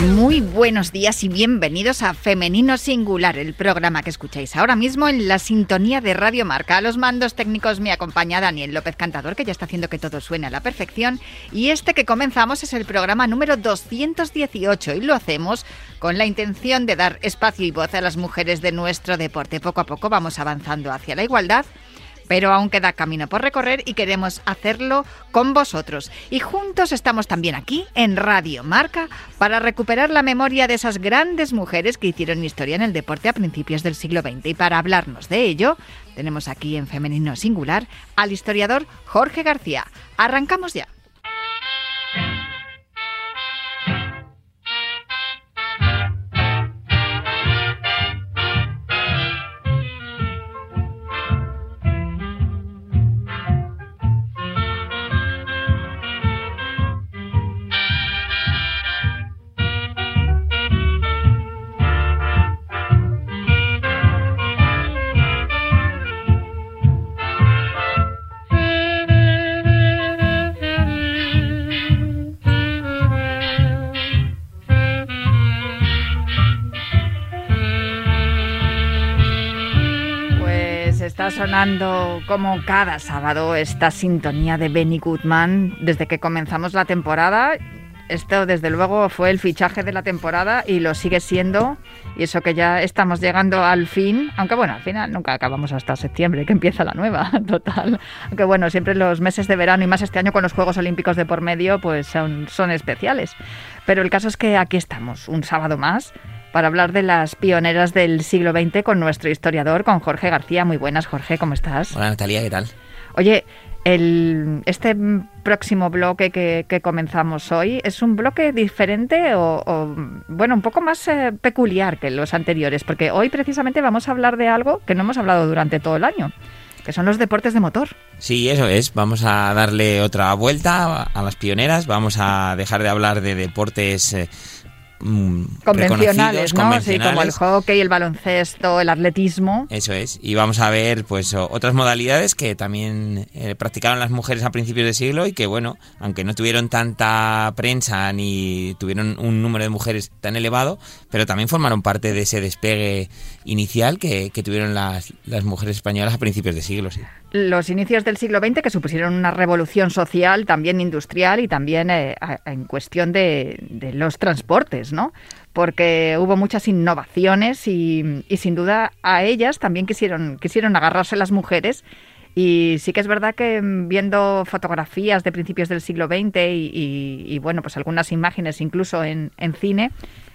Muy buenos días y bienvenidos a Femenino Singular, el programa que escucháis ahora mismo en la sintonía de Radio Marca. A los mandos técnicos me acompaña Daniel López Cantador, que ya está haciendo que todo suene a la perfección. Y este que comenzamos es el programa número 218 y lo hacemos con la intención de dar espacio y voz a las mujeres de nuestro deporte. Poco a poco vamos avanzando hacia la igualdad pero aún queda camino por recorrer y queremos hacerlo con vosotros. Y juntos estamos también aquí en Radio Marca para recuperar la memoria de esas grandes mujeres que hicieron historia en el deporte a principios del siglo XX. Y para hablarnos de ello, tenemos aquí en Femenino Singular al historiador Jorge García. Arrancamos ya. Sonando como cada sábado esta sintonía de Benny Goodman desde que comenzamos la temporada. Esto desde luego fue el fichaje de la temporada y lo sigue siendo. Y eso que ya estamos llegando al fin, aunque bueno, al final nunca acabamos hasta septiembre, que empieza la nueva, total. Aunque bueno, siempre los meses de verano y más este año con los Juegos Olímpicos de por medio, pues son, son especiales. Pero el caso es que aquí estamos, un sábado más, para hablar de las pioneras del siglo XX con nuestro historiador, con Jorge García. Muy buenas, Jorge, ¿cómo estás? Hola, Natalia, ¿qué tal? Oye, el, este próximo bloque que, comenzamos hoy es un bloque diferente o, bueno, un poco más eh, peculiar que los anteriores, porque hoy precisamente vamos a hablar de algo que no hemos hablado durante todo el año, que son los deportes de motor. Sí, eso es. Vamos a darle otra vuelta a las pioneras. Vamos a dejar de hablar de deportes eh, convencionales, ¿no? Sí, como el hockey, el baloncesto, el atletismo. Eso es. Y vamos a ver pues otras modalidades que también eh, practicaron las mujeres a principios de siglo y que bueno, aunque no tuvieron tanta prensa ni tuvieron un número de mujeres tan elevado, pero también formaron parte de ese despegue inicial que, tuvieron las, las, mujeres españolas a principios de siglo, sí. Los inicios del siglo XX que supusieron una revolución social, también industrial y también eh, en cuestión de, los transportes ¿no? Porque hubo muchas innovaciones y, sin duda a ellas también quisieron, quisieron agarrarse las mujeres. Y sí que es verdad que viendo fotografías de principios del siglo XX y, bueno, pues algunas imágenes incluso en, cine,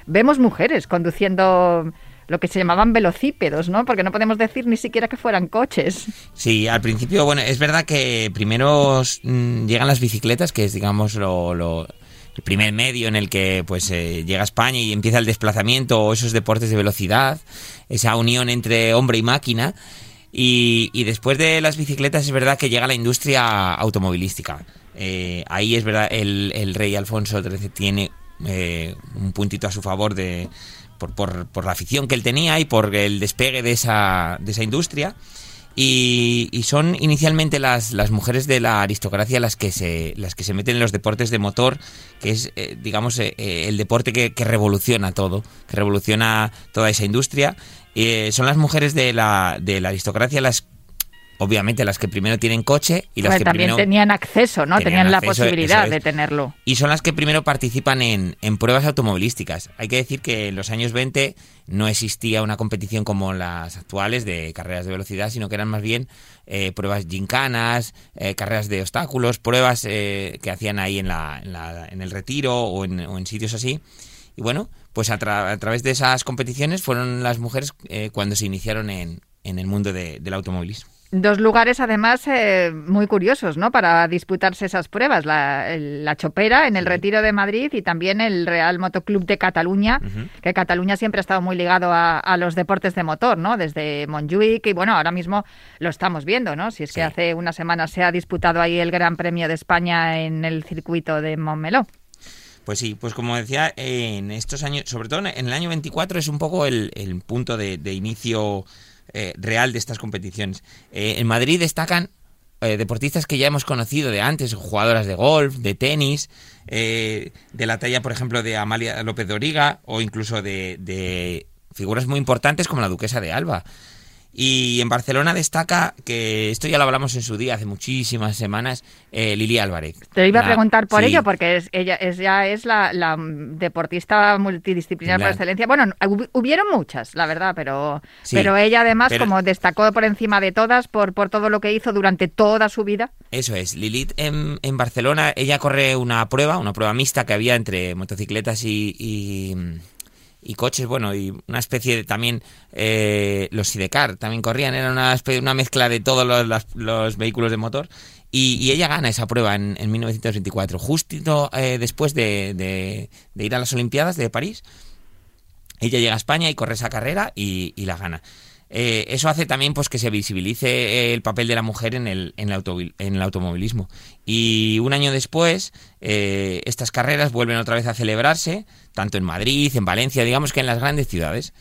vemos mujeres conduciendo lo que se llamaban velocípedos, ¿no? Porque no podemos decir ni siquiera que fueran coches. Sí, al principio, bueno, es verdad que primero mm, llegan las bicicletas, que es, digamos, lo, el primer medio en el que pues eh, llega España y empieza el desplazamiento o esos deportes de velocidad, esa unión entre hombre y máquina. Y, después de las bicicletas es verdad que llega la industria automovilística. Eh, ahí es verdad, el, rey Alfonso XIII tiene eh, un puntito a su favor de, por, por, por, la afición que él tenía y por el despegue de esa, de esa industria. Y, son inicialmente las, las, mujeres de la aristocracia las que se las que se meten en los deportes de motor, que es eh, digamos eh, eh, el deporte que, revoluciona todo, que revoluciona toda esa industria. son las mujeres de la, de la aristocracia las obviamente las que primero tienen coche y las que también tenían acceso, ¿no? Tenían, la posibilidad de tenerlo. Y son las que primero participan en, en, pruebas automovilísticas. Hay que decir que en los años 20 no existía una competición como las actuales de carreras de velocidad, sino que eran más bien eh, pruebas gincanas, eh, carreras de obstáculos, pruebas eh, que hacían ahí en, la, en, el retiro o en, o en, sitios así. Y bueno, pues a, través de esas competiciones fueron las mujeres cuando se iniciaron en, en el mundo del automovilismo Dos lugares además eh, muy curiosos, ¿no? Para disputarse esas pruebas, la, la Chopera en el Retiro de Madrid y también el Real Motoclub de Cataluña, que Cataluña siempre ha estado muy ligado a, los deportes de motor, ¿no? Desde Montjuic y bueno, ahora mismo lo estamos viendo, ¿no? Si es que hace una semana se ha disputado ahí el Gran Premio de España en el circuito de Montmeló. Pues sí, pues como decía, en estos años, sobre todo en el año 24 es un poco el, punto de, inicio eh, real de estas competiciones. Eh, en Madrid destacan eh, deportistas que ya hemos conocido de antes, jugadoras de golf, de tenis, de la talla, por ejemplo, de Amalia López de Origa o incluso de figuras muy importantes como la duquesa de Alba. Y en Barcelona destaca, que esto ya lo hablamos en su día, hace muchísimas semanas, eh, Lili Álvarez. Te iba a preguntar por ello, porque es, ella es, ya es la, deportista multidisciplinar por excelencia. Bueno, hubieron muchas, la verdad, pero, pero ella además como destacó por encima de todas por, por todo lo que hizo durante toda su vida. Eso es, Lilith en, en Barcelona, ella corre una prueba, una prueba mixta que había entre motocicletas y y coches, bueno, y una especie de también eh, los Sidecar también corrían, era una, una mezcla de todos los, los, vehículos de motor. Y, ella gana esa prueba en, en 1924, justo eh, después de, de, ir a las Olimpiadas de París. Ella llega a España y corre esa carrera y, y la gana. Eh, eso hace también pues que se visibilice eh, el papel de la mujer en el, en el, automovilismo. Y un año después, eh, estas carreras vuelven otra vez a celebrarse, tanto en Madrid, en Valencia, digamos que en las grandes ciudades.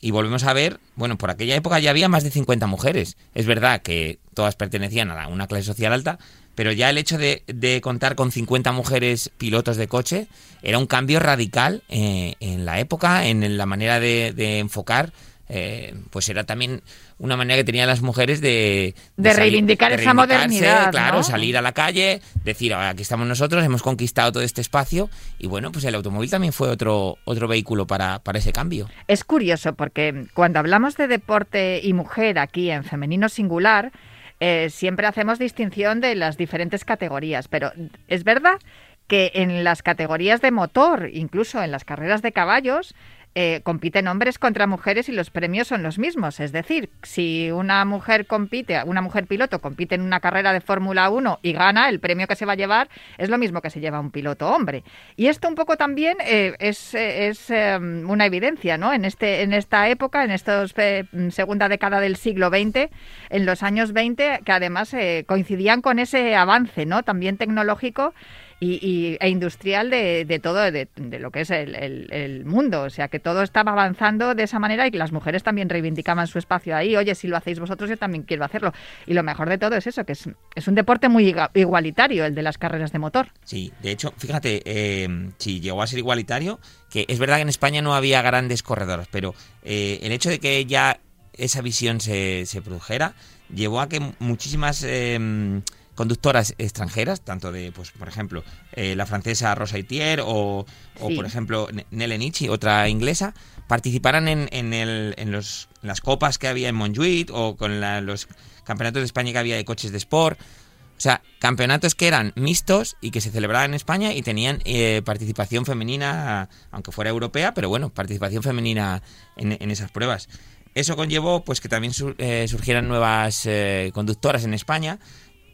Y volvemos a ver, bueno, por aquella época ya había más de 50 mujeres. Es verdad que todas pertenecían a una clase social alta, pero ya el hecho de, contar con 50 mujeres pilotos de coche era un cambio radical en la época, en la manera de enfocar eh, pues era también una manera que tenían las mujeres de... De, reivindicar esa modernidad. Claro, salir a la calle, decir, aquí estamos nosotros, hemos conquistado todo este espacio y bueno, pues el automóvil también fue otro, otro vehículo para, para ese cambio. Es curioso porque cuando hablamos de deporte y mujer aquí en femenino singular, eh, siempre hacemos distinción de las diferentes categorías, pero es verdad que en las categorías de motor, incluso en las carreras de caballos, eh, compiten hombres contra mujeres y los premios son los mismos. Es decir, si una mujer compite, una mujer piloto compite en una carrera de Fórmula 1 y gana, el premio que se va a llevar es lo mismo que se lleva un piloto hombre. Y esto un poco también eh, es, es em, una evidencia, ¿no? En, este, en esta época, en esta eh, segunda década del siglo XX, en los años 20, que además coincidían con ese avance, ¿no? También tecnológico y, e industrial de, de todo, de, lo que es el, mundo. O sea, que todo estaba avanzando de esa manera y que las mujeres también reivindicaban su espacio ahí. Oye, si lo hacéis vosotros, yo también quiero hacerlo. Y lo mejor de todo es eso, que es, un deporte muy igualitario, el de las carreras de motor. Sí, de hecho, fíjate, eh, si llegó a ser igualitario, que es verdad que en España no había grandes corredores, pero eh, el hecho de que ya esa visión se, se produjera llevó a que muchísimas... Eh, conductoras extranjeras, tanto de, pues, por ejemplo, eh, la francesa Rosa Itier o, o por ejemplo, Nele Nietzsche, otra inglesa, participaran en, en, el, en, los, las copas que había en Montjuic o con los campeonatos de España que había de coches de sport. O sea, campeonatos que eran mixtos y que se celebraban en España y tenían eh, participación femenina, aunque fuera europea, pero bueno, participación femenina en, esas pruebas. Eso conllevó pues que también eh, surgieran nuevas conductoras en España,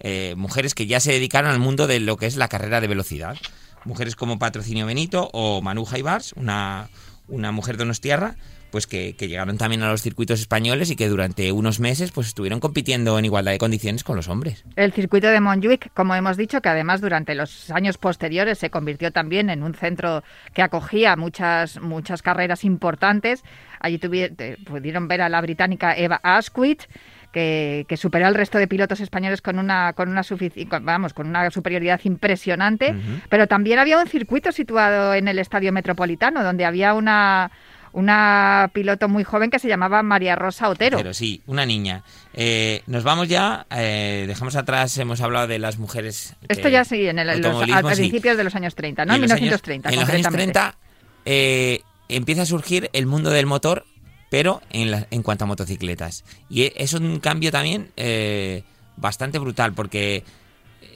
eh, mujeres que ya se dedicaron al mundo de lo que es la carrera de velocidad. Mujeres como Patrocinio Benito o Manu Jaibars, una, una mujer de Donostierra, pues que, llegaron también a los circuitos españoles y que durante unos meses pues estuvieron compitiendo en igualdad de condiciones con los hombres. El circuito de Montjuic, como hemos dicho, que además durante los años posteriores se convirtió también en un centro que acogía muchas muchas carreras importantes. Allí pudieron ver a la británica Eva Asquith, que, superó al resto de pilotos españoles con una, con una, vamos, con una superioridad impresionante. Pero también había un circuito situado en el Estadio Metropolitano, donde había una, una piloto muy joven que se llamaba María Rosa Otero. Pero sí, una niña. Eh, nos vamos ya, eh, dejamos atrás, hemos hablado de las mujeres. Esto ya sí, en el, los, a, principios de los años 30, ¿no? En, 1930. en los años 30 eh, empieza a surgir el mundo del motor pero en, en cuanto a motocicletas. Y e, es un cambio también eh, bastante brutal, porque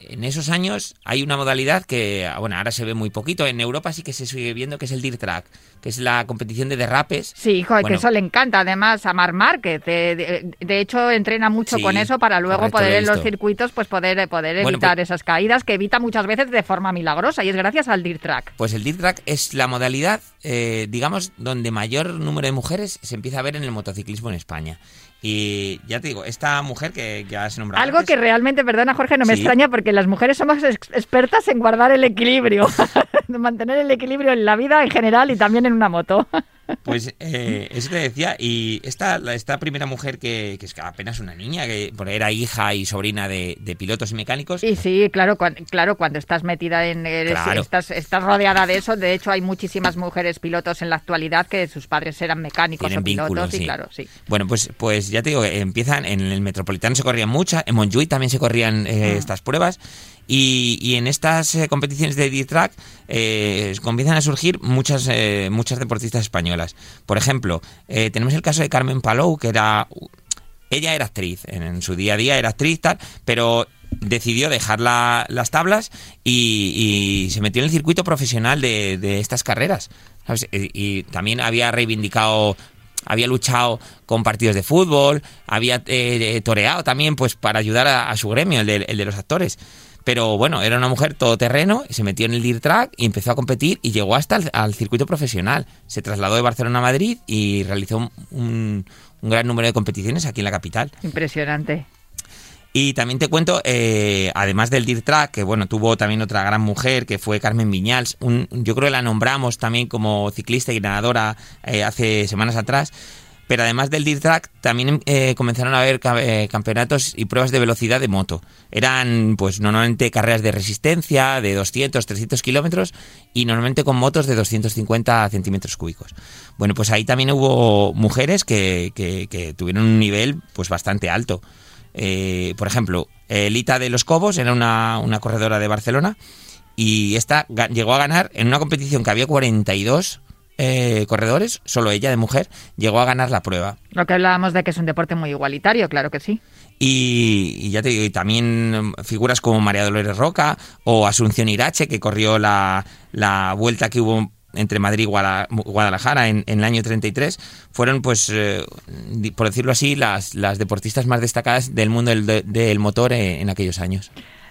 en esos años hay una modalidad que, bueno, ahora se ve muy poquito. En Europa sí que se sigue viendo que es el Dirt Track, que es la competición de derrapes. Sí, hijo, que eso le encanta además a Mar Márquez. De, hecho, entrena mucho con eso para luego poder en los circuitos pues poder, poder evitar pues esas caídas que evita muchas veces de forma milagrosa y es gracias al Dirt Track. Pues el Dirt Track es la modalidad, eh, digamos, donde mayor número de mujeres se empieza a ver en el motociclismo en España. Y ya te digo, esta mujer que ya se nombrado. Algo que realmente, perdona Jorge, no me extraña porque las mujeres somos expertas en guardar el equilibrio, mantener el equilibrio en la vida en general y también en una moto. Pues eh, eso te decía, y esta, esta primera mujer que, que es apenas una niña, que era hija y sobrina de, pilotos y mecánicos. Y sí, claro, cuando, claro, cuando estás metida en... estás, estás rodeada de eso, de hecho hay muchísimas mujeres pilotos en la actualidad que sus padres eran mecánicos o pilotos, y claro, sí. Bueno, pues, pues ya te digo, empiezan, en el Metropolitano se corrían muchas, en Montjuic también se corrían eh, ah. estas pruebas, y, en estas eh, competiciones de D-Track eh, comienzan a surgir muchas, eh, muchas deportistas españolas. Por ejemplo, tenemos el caso de Carmen Palou, que era... Ella era actriz, en, su día a día era actriz, tal, pero decidió dejar las tablas y, se metió en el circuito profesional de, estas carreras. Y, también había reivindicado había luchado con partidos de fútbol, había toreado también pues para ayudar a, su gremio, el de los actores. Pero bueno, era una mujer todoterreno, se metió en el Dirt Track y empezó a competir y llegó hasta el al circuito profesional. Se trasladó de Barcelona a Madrid y realizó un, gran número de competiciones aquí en la capital. Impresionante. Y también te cuento, eh, además del Dirt Track, que bueno, tuvo también otra gran mujer, que fue Carmen Viñals, yo creo que la nombramos también como ciclista y ganadora eh, hace semanas atrás, pero además del Dirt también eh, comenzaron a haber eh, campeonatos y pruebas de velocidad de moto. Eran pues normalmente carreras de resistencia de 200, 300 kilómetros y normalmente con motos de 250 centímetros cúbicos. Bueno, pues ahí también hubo mujeres que, que, tuvieron un nivel pues bastante alto. Eh, por ejemplo, Elita de los Cobos era una, una corredora de Barcelona y esta llegó a ganar en una competición que había 42 eh, corredores, solo ella de mujer, llegó a ganar la prueba. Lo que hablábamos de que es un deporte muy igualitario, claro que sí. Y, ya te digo, y también figuras como María Dolores Roca o Asunción Irache, que corrió la, vuelta que hubo entre Madrid y Guadalajara en, el año 33, fueron, pues, eh, por decirlo así, las, las deportistas más destacadas del mundo del, motor en aquellos años.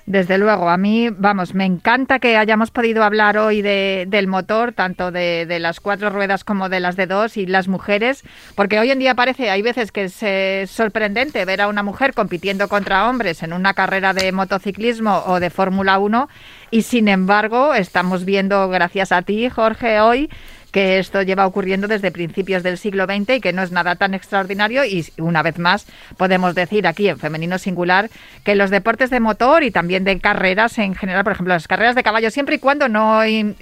Desde luego, a mí, vamos, me encanta que hayamos podido hablar hoy de, del motor, tanto de, de, las cuatro ruedas como de las de dos y las mujeres, porque hoy en día parece, hay veces que es sorprendente ver a una mujer compitiendo contra hombres en una carrera de motociclismo o de Fórmula 1 y sin embargo estamos viendo, gracias a ti, Jorge, hoy que esto lleva ocurriendo desde principios del siglo XX y que no es nada tan extraordinario y una vez más podemos decir aquí en femenino singular que los deportes de motor y también de carreras en general, por ejemplo las carreras de caballo, siempre y cuando no eh,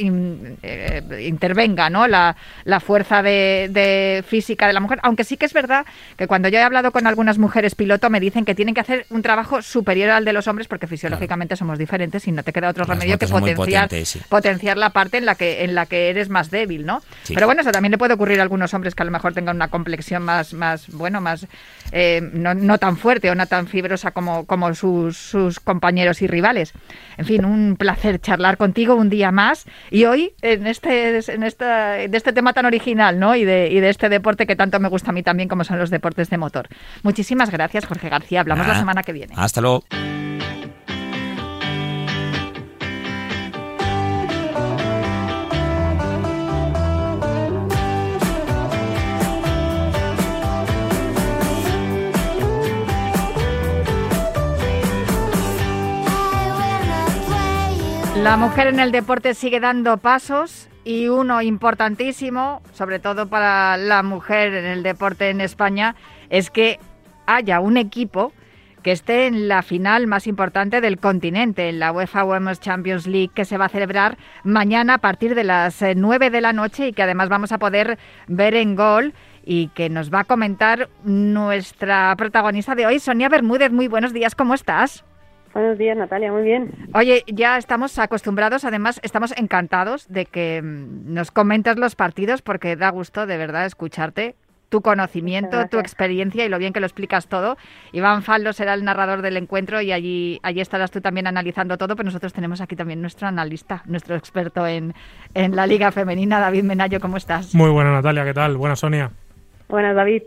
intervenga ¿no? La, fuerza de, física de la mujer, aunque sí que es verdad que cuando yo he hablado con algunas mujeres piloto me dicen que tienen que hacer un trabajo superior al de los hombres porque fisiológicamente somos diferentes y no te queda otro remedio que potenciar, potenciar la parte en la que en la que eres más débil, ¿no? Pero bueno, eso también le puede ocurrir a algunos hombres que a lo mejor tengan una complexión más, más bueno, más eh, no, no, tan fuerte o no tan fibrosa como, como sus, sus, compañeros y rivales. En fin, un placer charlar contigo un día más y hoy en este, en esta, de este tema tan original ¿no? y, de, y de este deporte que tanto me gusta a mí también como son los deportes de motor. Muchísimas gracias, Jorge García. Hablamos la semana que viene. Hasta luego. La mujer en el deporte sigue dando pasos y uno importantísimo, sobre todo para la mujer en el deporte en España, es que haya un equipo que esté en la final más importante del continente, en la UEFA Women's Champions League, que se va a celebrar mañana a partir de las 9 eh, de la noche y que además vamos a poder ver en gol y que nos va a comentar nuestra protagonista de hoy, Sonia Bermúdez. Muy buenos días, ¿cómo estás? Buenos días, Natalia, muy bien. Oye, ya estamos acostumbrados, además estamos encantados de que mm, nos comentes los partidos porque da gusto de verdad escucharte tu conocimiento, tu experiencia y lo bien que lo explicas todo. Iván Faldo será el narrador del encuentro y allí, allí estarás tú también analizando todo, pero nosotros tenemos aquí también nuestro analista, nuestro experto en, en la Liga Femenina, David Menayo, ¿cómo estás? Muy buena Natalia, ¿qué tal? Buena Sonia. Buenas David.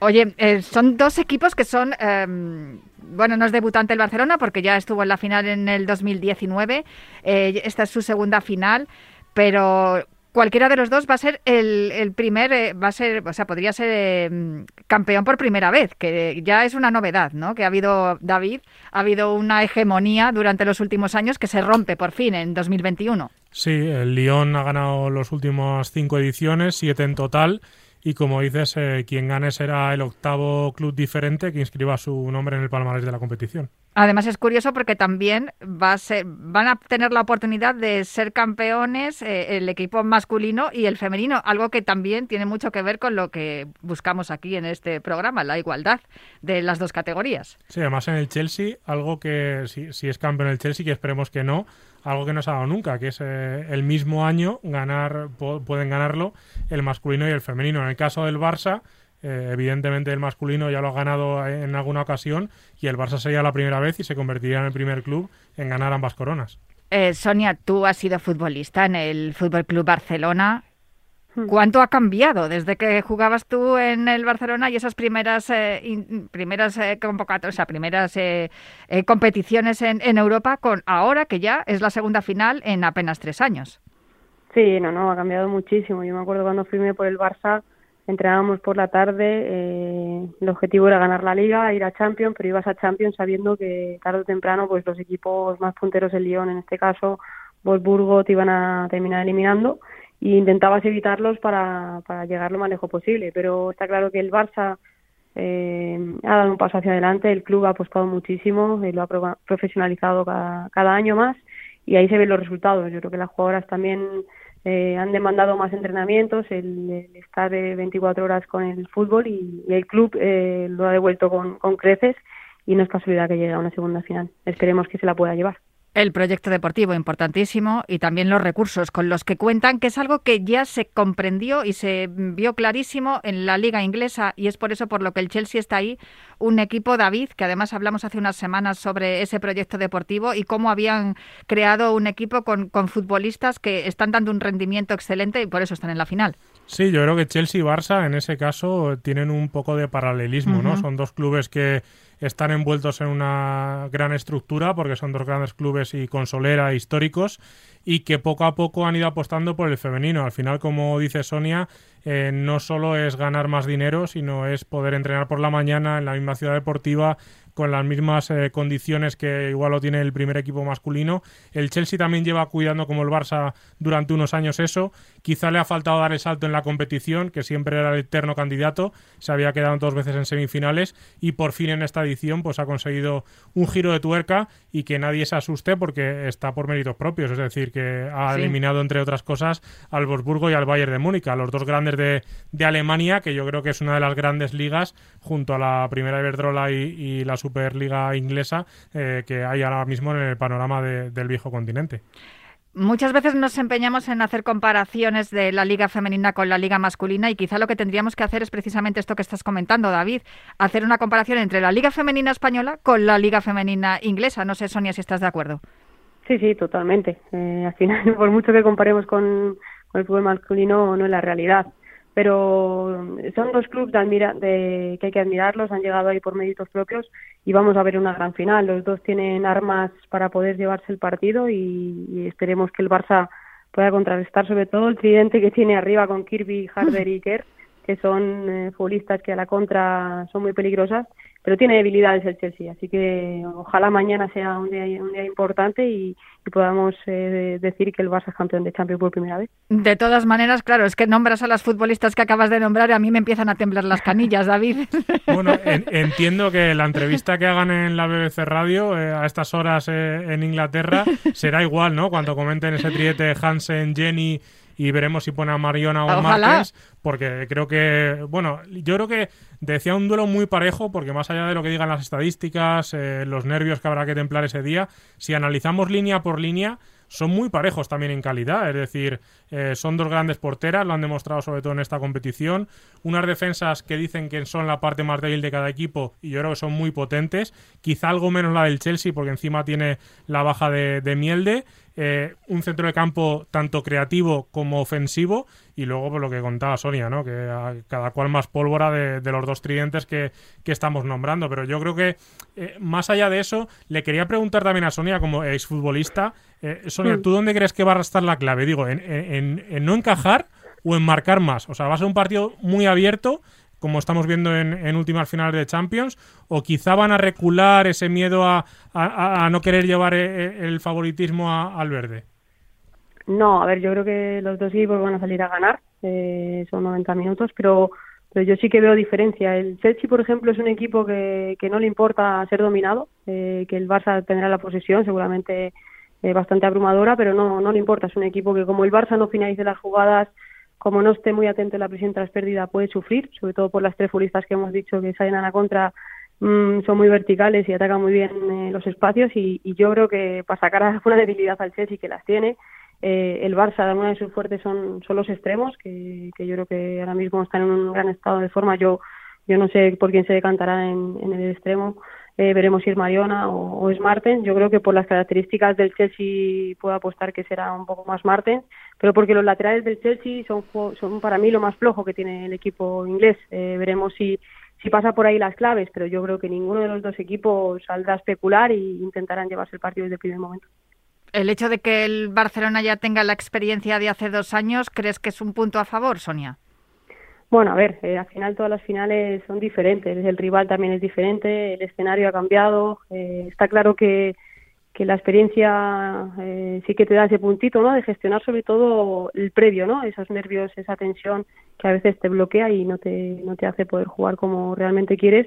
Oye, eh, son dos equipos que son, em, bueno, no es debutante el Barcelona porque ya estuvo en la final en el 2019, eh, esta es su segunda final, pero cualquiera de los dos va a ser el, primer, eh, va a ser, o sea, podría ser em, campeón por primera vez, que ya es una novedad, ¿no? Que ha habido, David, ha habido una hegemonía durante los últimos años que se rompe por fin en 2021. Sí, el Lyon ha ganado las últimas cinco ediciones, siete en total y como dices, eh, quien gane será el octavo club diferente que inscriba su nombre en el palmarés de la competición. Además es curioso porque también va a ser, van a tener la oportunidad de ser campeones eh, el equipo masculino y el femenino, algo que también tiene mucho que ver con lo que buscamos aquí en este programa, la igualdad de las dos categorías. Sí, además en el Chelsea, algo que si, si es campeón el Chelsea, que esperemos que no, algo que no se ha dado nunca, que es eh, el mismo año ganar pueden ganarlo el masculino y el femenino. En el caso del Barça, eh, evidentemente el masculino ya lo ha ganado en alguna ocasión y el Barça sería la primera vez y se convertiría en el primer club en ganar ambas coronas. Eh, Sonia, tú has sido futbolista en el Fútbol Club Barcelona. ¿Cuánto ha cambiado desde que jugabas tú en el Barcelona y esas primeras eh, primeras eh, convocatorias, o sea, primeras eh, competiciones en, en, Europa con ahora que ya es la segunda final en apenas tres años? Sí, no, no, ha cambiado muchísimo. Yo me acuerdo cuando firmé por el Barça, entrenábamos por la tarde, el objetivo era ganar la Liga, ir a Champions, pero ibas a Champions sabiendo que tarde o temprano, pues los equipos más punteros, el Lyon en este caso, Wolfsburgo, te iban a terminar eliminando y intentabas evitarlos para, para llegar lo más lejos posible. Pero está claro que el Barça eh, ha dado un paso hacia adelante, el club ha apostado muchísimo, eh, lo ha profesionalizado cada, cada año más y ahí se ven los resultados. Yo creo que las jugadoras también eh, han demandado más entrenamientos, el, estar de 24 horas con el fútbol y, el club eh, lo ha devuelto con, con creces y no es casualidad que llegue a una segunda final. Esperemos que se la pueda llevar. El proyecto deportivo importantísimo y también los recursos con los que cuentan, que es algo que ya se comprendió y se vio clarísimo en la liga inglesa y es por eso por lo que el Chelsea está ahí, un equipo David, que además hablamos hace unas semanas sobre ese proyecto deportivo y cómo habían creado un equipo con, con futbolistas que están dando un rendimiento excelente y por eso están en la final. Sí, yo creo que Chelsea y Barça en ese caso tienen un poco de paralelismo, ¿no? Son dos clubes que están envueltos en una gran estructura porque son dos grandes clubes y con solera históricos y que poco a poco han ido apostando por el femenino. Al final, como dice Sonia, eh, no solo es ganar más dinero, sino es poder entrenar por la mañana en la misma ciudad deportiva con las mismas eh, condiciones que igual lo tiene el primer equipo masculino. El Chelsea también lleva cuidando como el Barça durante unos años eso. Quizá le ha faltado dar el salto en la competición, que siempre era el eterno candidato. Se había quedado dos veces en semifinales y por fin en esta edición pues ha conseguido un giro de tuerca y que nadie se asuste porque está por méritos propios. Es decir, que ha eliminado entre otras cosas al Wolfsburgo y al Bayern de Múnich, a los dos grandes de, de, Alemania, que yo creo que es una de las grandes ligas junto a la primera Iberdrola y, y la Superliga inglesa eh, que hay ahora mismo en el panorama del viejo continente. Muchas veces nos empeñamos en hacer comparaciones de la liga femenina con la liga masculina y quizá lo que tendríamos que hacer es precisamente esto que estás comentando, David, hacer una comparación entre la liga femenina española con la liga femenina inglesa. No sé, Sonia, si estás de acuerdo. Sí, sí, totalmente. Eh, al final, por mucho que comparemos con, con el fútbol masculino, no es la realidad pero son dos clubes de, que hay que admirarlos, han llegado ahí por méritos propios y vamos a ver una gran final. Los dos tienen armas para poder llevarse el partido y, esperemos que el Barça pueda contrarrestar sobre todo el tridente que tiene arriba con Kirby, Harder y Kerr, que son eh, futbolistas que a la contra son muy peligrosas pero tiene debilidades el Chelsea, así que ojalá mañana sea un día, un día importante y, podamos eh, decir que el Barça es campeón de Champions por primera vez. De todas maneras, claro, es que nombras a las futbolistas que acabas de nombrar y a mí me empiezan a temblar las canillas, David. Bueno, entiendo que la entrevista que hagan en la BBC Radio eh, a estas horas eh, en Inglaterra será igual, ¿no? Cuando comenten ese triete Hansen, Jenny y veremos si pone a Mariona o a porque creo que, bueno, yo creo que decía un duelo muy parejo, porque más allá de lo que digan las estadísticas, eh, los nervios que habrá que templar ese día, si analizamos línea por línea, son muy parejos también en calidad. Es decir, eh, son dos grandes porteras, lo han demostrado sobre todo en esta competición. Unas defensas que dicen que son la parte más débil de cada equipo y yo creo que son muy potentes. Quizá algo menos la del Chelsea porque encima tiene la baja de, de Mielde. Eh, un centro de campo tanto creativo como ofensivo y luego por pues, lo que contaba Sonia, ¿no? que cada cual más pólvora de, los dos tridentes que, estamos nombrando. Pero yo creo que eh, más allá de eso, le quería preguntar también a Sonia como exfutbolista, eh, Sonia, mm. ¿tú dónde crees que va a estar la clave? Digo, en, en no encajar o en marcar más. O sea, va a ser un partido muy abierto como estamos viendo en, últimas finales de Champions, o quizá van a recular ese miedo a, no querer llevar eh, eh, el favoritismo al verde? No, a ver, yo creo que los dos equipos van a salir a ganar, eh, son 90 minutos, pero, pero yo sí que veo diferencia. El Chelsea, por ejemplo, es un equipo que, que no le importa ser dominado, que el Barça tendrá la posesión, seguramente bastante abrumadora, pero no, no le importa. Es un equipo que como el Barça no finalice las jugadas, como no esté muy atento la presión tras pérdida, puede sufrir, sobre todo por las tres futbolistas que hemos dicho que salen a la contra, mm, son muy verticales y atacan muy bien eh, los espacios y, yo creo que para sacar alguna debilidad al Chelsea que las tiene, eh, el Barça, una de sus fuertes son, los extremos, que, yo creo que ahora mismo están en un gran estado de forma. Yo, yo no sé por quién se decantará en, en el extremo, eh, veremos si es Mariona o, es Martens. Yo creo que por las características del Chelsea puedo apostar que será un poco más Martens, pero porque los laterales del Chelsea son, son para mí lo más flojo que tiene el equipo inglés. Eh, veremos si, si pasa por ahí las claves, pero yo creo que ninguno de los dos equipos saldrá a especular e intentarán llevarse el partido desde el primer momento. El hecho de que el Barcelona ya tenga la experiencia de hace dos años, ¿crees que es un punto a favor, Sonia? Bueno, a ver, eh, al final todas las finales son diferentes, el rival también es diferente, el escenario ha cambiado, eh, está claro que, que la experiencia eh, sí que te da ese puntito, ¿no? De gestionar sobre todo el previo, ¿no? Esos nervios, esa tensión que a veces te bloquea y no te, no te hace poder jugar como realmente quieres,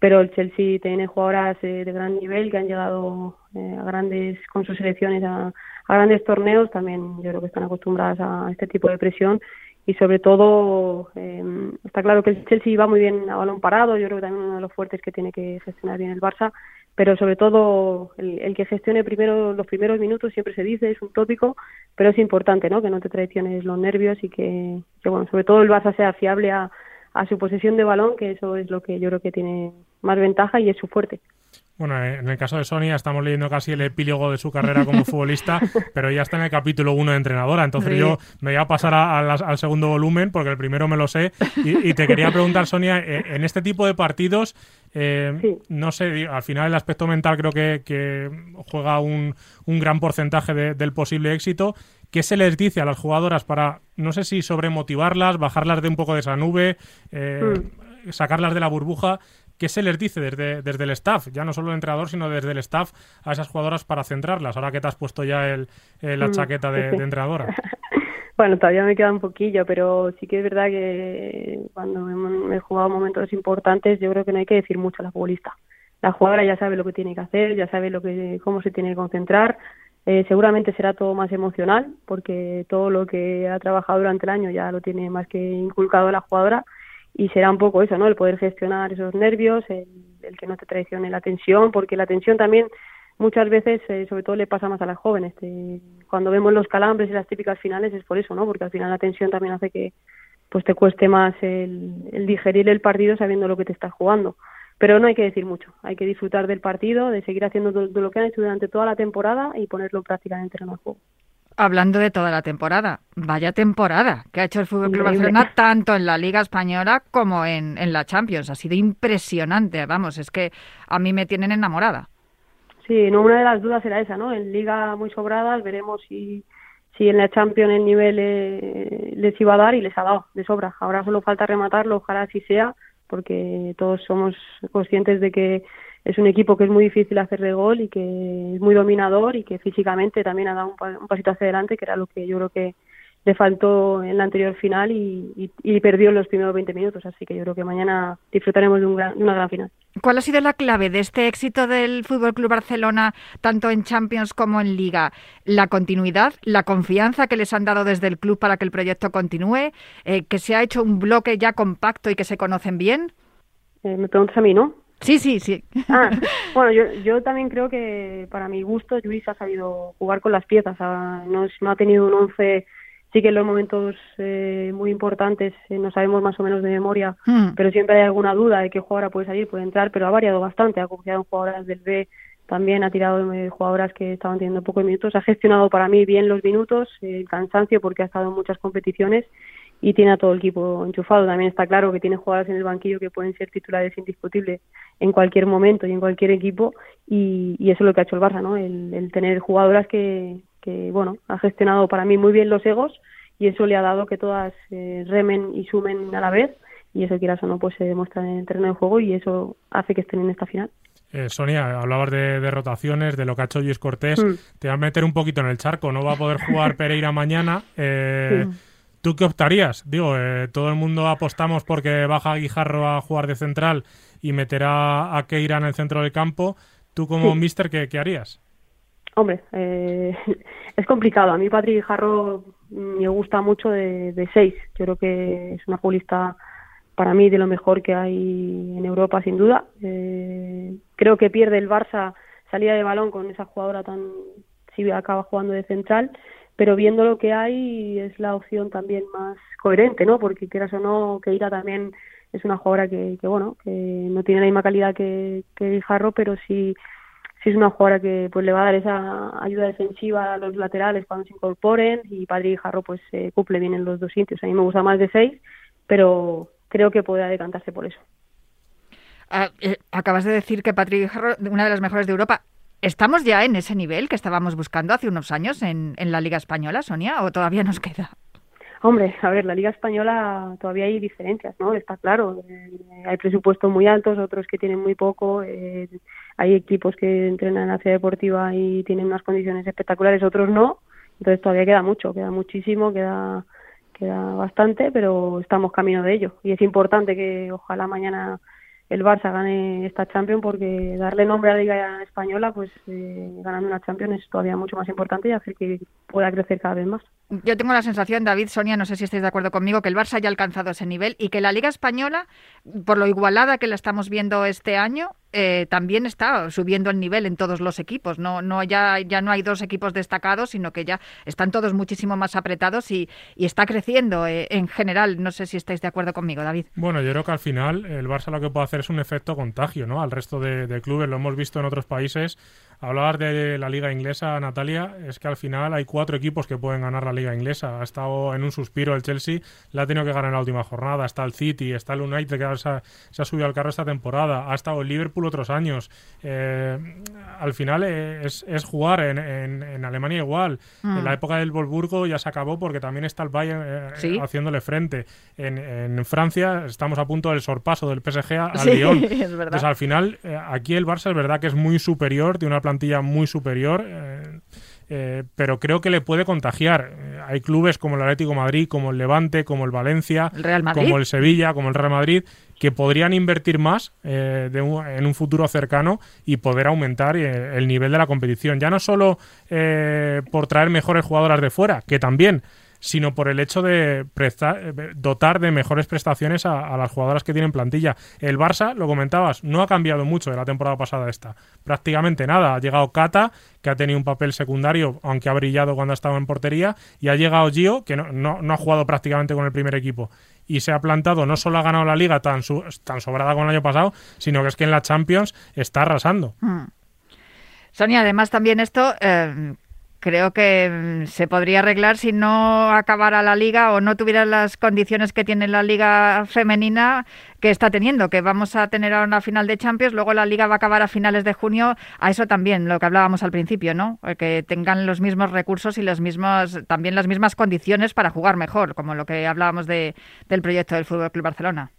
pero el Chelsea tiene jugadoras de gran nivel que han llegado a grandes, con sus selecciones a, a grandes torneos, también yo creo que están acostumbradas a este tipo de presión. Y sobre todo eh, está claro que el Chelsea va muy bien a balón parado, yo creo que también uno de los fuertes que tiene que gestionar bien el Barça, pero sobre todo el, que gestione primero los primeros minutos siempre se dice, es un tópico, pero es importante, ¿no? Que no te traiciones los nervios y que, que bueno, sobre todo el Barça sea fiable a, a su posesión de balón, que eso es lo que yo creo que tiene más ventaja y es su fuerte. Bueno, eh, en el caso de Sonia estamos leyendo casi el epílogo de su carrera como futbolista, pero ya está en el capítulo 1 de entrenadora. Entonces yo me voy a pasar al segundo volumen porque el primero me lo sé. Y, te quería preguntar, Sonia, eh, en este tipo de partidos, eh, no sé, al final el aspecto mental creo que, juega un, gran porcentaje del posible éxito. ¿Qué se les dice a las jugadoras para, no sé si sobremotivarlas, bajarlas de un poco de esa nube, mm. sacarlas de la burbuja? ¿Qué se les dice desde, desde el staff? Ya no solo el entrenador, sino desde el staff a esas jugadoras para centrarlas, ahora que te has puesto ya el, la mm, chaqueta de, entrenadora. bueno, todavía me queda un poquillo, pero sí que es verdad que cuando he jugado momentos importantes, yo creo que no hay que decir mucho a la futbolista. La jugadora ya sabe lo que tiene que hacer, ya sabe lo que, cómo se tiene que concentrar. Eh, seguramente será todo más emocional, porque todo lo que ha trabajado durante el año ya lo tiene más que inculcado la jugadora y será un poco eso, ¿no? El poder gestionar esos nervios, el, que no te traicione la tensión, porque la tensión también muchas veces, eh, sobre todo le pasa más a las jóvenes. cuando vemos los calambres y las típicas finales es por eso, ¿no? Porque al final la tensión también hace que pues te cueste más el, digerir el partido sabiendo lo que te estás jugando. Pero no hay que decir mucho, hay que disfrutar del partido, de seguir haciendo lo que han hecho durante toda la temporada y ponerlo prácticamente en el juego. Hablando de toda la temporada, vaya temporada que ha hecho el Fútbol Club Barcelona tanto en la Liga Española como en, la Champions. Ha sido impresionante, vamos, es que a mí me tienen enamorada. Sí, no, una de las dudas era esa, ¿no? En Liga muy sobradas, veremos si, si en la Champions el nivel eh, les iba a dar y les ha dado de sobra. Ahora solo falta rematarlo, ojalá así sea, porque todos somos conscientes de que es un equipo que es muy difícil hacer de gol y que es muy dominador y que físicamente también ha dado un, pasito hacia adelante, que era lo que yo creo que le faltó en la anterior final y, perdió en los primeros 20 minutos. Así que yo creo que mañana disfrutaremos de, una gran final. ¿Cuál ha sido la clave de este éxito del Fútbol Club Barcelona, tanto en Champions como en Liga? La continuidad, la confianza que les han dado desde el club para que el proyecto continúe, eh, que se ha hecho un bloque ya compacto y que se conocen bien. Eh, me preguntas a mí, ¿no? Sí, sí, sí. Ah, bueno, yo, yo también creo que para mi gusto Luis ha sabido jugar con las piezas. no, no ha tenido un once sí que en los momentos eh, muy importantes eh, no sabemos más o menos de memoria, hmm. pero siempre hay alguna duda de qué jugadora puede salir, puede entrar, pero ha variado bastante, ha confiado en jugadoras del B, también ha tirado de jugadoras que estaban teniendo pocos minutos, ha gestionado para mí bien los minutos, el cansancio porque ha estado en muchas competiciones y tiene a todo el equipo enchufado. También está claro que tiene jugadoras en el banquillo que pueden ser titulares indiscutibles en cualquier momento y en cualquier equipo y, eso es lo que ha hecho el Barça, ¿no? el tener jugadoras que, que bueno, ha gestionado para mí muy bien los egos y eso le ha dado que todas eh, remen y sumen a la vez y eso quieras o no pues se demuestra en el terreno de juego y eso hace que estén en esta final. Eh, Sonia, hablabas de, rotaciones, de lo que ha hecho Luis Cortés. Mm. Te va a meter un poquito en el charco. No va a poder jugar Pereira mañana. Eh, ¿Tú qué optarías? Digo, todo el mundo apostamos porque baja Guijarro a jugar de central y meterá a Keira en el centro del campo. ¿Tú como mister qué, qué harías? Hombre, eh, es complicado. A mí Patrick Jarro me gusta mucho de, seis. Yo creo que es una futbolista para mí de lo mejor que hay en Europa, sin duda. Eh, creo que pierde el Barça salida de balón con esa jugadora tan... si acaba jugando de central, pero viendo lo que hay es la opción también más coherente, ¿no? Porque quieras o no, Keira también es una jugadora que, que bueno, que no tiene la misma calidad que, que Jarro, pero sí sí es una jugadora que pues le va a dar esa ayuda defensiva a los laterales cuando se incorporen y Padre y Jarro pues se cumple bien en los dos sitios. A mí me gusta más de seis, pero creo que puede decantarse por eso. Ah, eh, acabas de decir que Patrick Jarro, una de las mejores de Europa. ¿Estamos ya en ese nivel que estábamos buscando hace unos años en, en la Liga Española, Sonia, o todavía nos queda? Hombre, a ver, la Liga Española todavía hay diferencias, ¿no? Está claro. Eh, hay presupuestos muy altos, otros que tienen muy poco. Eh, hay equipos que entrenan en la ciudad deportiva y tienen unas condiciones espectaculares, otros no. Entonces todavía queda mucho, queda muchísimo, queda queda bastante, pero estamos camino de ello. Y es importante que ojalá mañana el Barça gane esta Champions porque darle nombre a la Liga Española, pues eh, ganando una Champions es todavía mucho más importante y hacer que pueda crecer cada vez más. Yo tengo la sensación, David, Sonia, no sé si estáis de acuerdo conmigo, que el Barça ya ha alcanzado ese nivel y que la Liga Española, por lo igualada que la estamos viendo este año, eh, también está subiendo el nivel en todos los equipos. No, no ya, ya no hay dos equipos destacados, sino que ya están todos muchísimo más apretados y, está creciendo eh, en general. No sé si estáis de acuerdo conmigo, David. Bueno, yo creo que al final el Barça lo que puede hacer es un efecto contagio, ¿no? Al resto de, clubes lo hemos visto en otros países. Hablar de la liga inglesa, Natalia, es que al final hay cuatro equipos que pueden ganar la liga inglesa. Ha estado en un suspiro el Chelsea, la ha tenido que ganar en la última jornada. Está el City, está el United que se ha, se ha subido al carro esta temporada. Ha estado el Liverpool otros años. Eh, al final es, jugar en, en, Alemania igual. En la mm. época del Wolfsburgo ya se acabó porque también está el Bayern eh, haciéndole frente. En, en, Francia estamos a punto del sorpaso del PSG al Lyon. Entonces al final eh, aquí el Barça es verdad que es muy superior, tiene una plantilla muy superior. pero creo que le puede contagiar. hay clubes como el Atlético Madrid, como el Levante, como el Valencia, como el Sevilla, como el Real Madrid, que podrían invertir más eh, en un futuro cercano y poder aumentar eh, el nivel de la competición. Ya no solo eh, por traer mejores jugadoras de fuera, que también, sino por el hecho de dotar de mejores prestaciones a, las jugadoras que tienen plantilla. El Barça, lo comentabas, no ha cambiado mucho de la temporada pasada a esta. Prácticamente nada. Ha llegado Cata, que ha tenido un papel secundario, aunque ha brillado cuando ha estado en portería, y ha llegado Gio, que no, ha jugado prácticamente con el primer equipo y se ha plantado, no solo ha ganado la liga tan, tan sobrada como el año pasado, sino que es que en la Champions está arrasando. Hmm. Sonia, además también esto, eh, creo que mm, se podría arreglar si no acabara la liga o no tuviera las condiciones que tiene la liga femenina que está teniendo, que vamos a tener ahora una final de Champions, luego la liga va a acabar a finales de junio, a eso también, lo que hablábamos al principio, ¿no? Eh, que tengan los mismos recursos y los mismos, también las mismas condiciones para jugar mejor, como lo que hablábamos de, del proyecto del Fútbol Club Barcelona.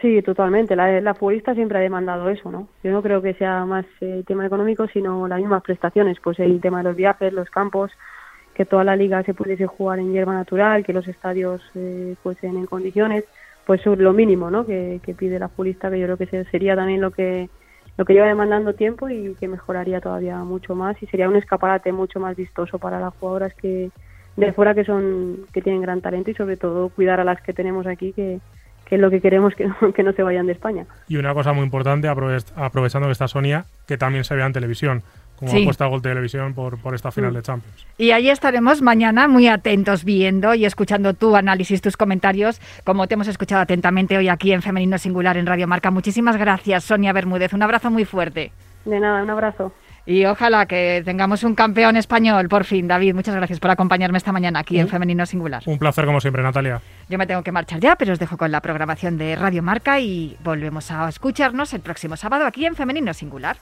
Sí, totalmente. La, futbolista siempre ha demandado eso, ¿no? Yo no creo que sea más el eh, tema económico, sino las mismas prestaciones. Pues el tema de los viajes, los campos, que toda la liga se pudiese jugar en hierba natural, que los estadios eh, fuesen en condiciones, pues es lo mínimo, ¿no? Que, pide la futbolista, que yo creo que sería también lo que lo que lleva demandando tiempo y que mejoraría todavía mucho más y sería un escaparate mucho más vistoso para las jugadoras que de fuera que son que tienen gran talento y sobre todo cuidar a las que tenemos aquí que que es lo que queremos que no, que no se vayan de España. Y una cosa muy importante, aprovechando que está Sonia, que también se vea en televisión como ha puesto Gol Televisión por, por esta final de Champions. Y ahí estaremos mañana muy atentos viendo y escuchando tu análisis, tus comentarios, como te hemos escuchado atentamente hoy aquí en Femenino Singular en Radio Marca. Muchísimas gracias, Sonia Bermúdez. Un abrazo muy fuerte. De nada, un abrazo. Y ojalá que tengamos un campeón español por fin. David, muchas gracias por acompañarme esta mañana aquí en Femenino Singular. Un placer como siempre, Natalia. Yo me tengo que marchar ya, pero os dejo con la programación de Radio Marca y volvemos a escucharnos el próximo sábado aquí en Femenino Singular.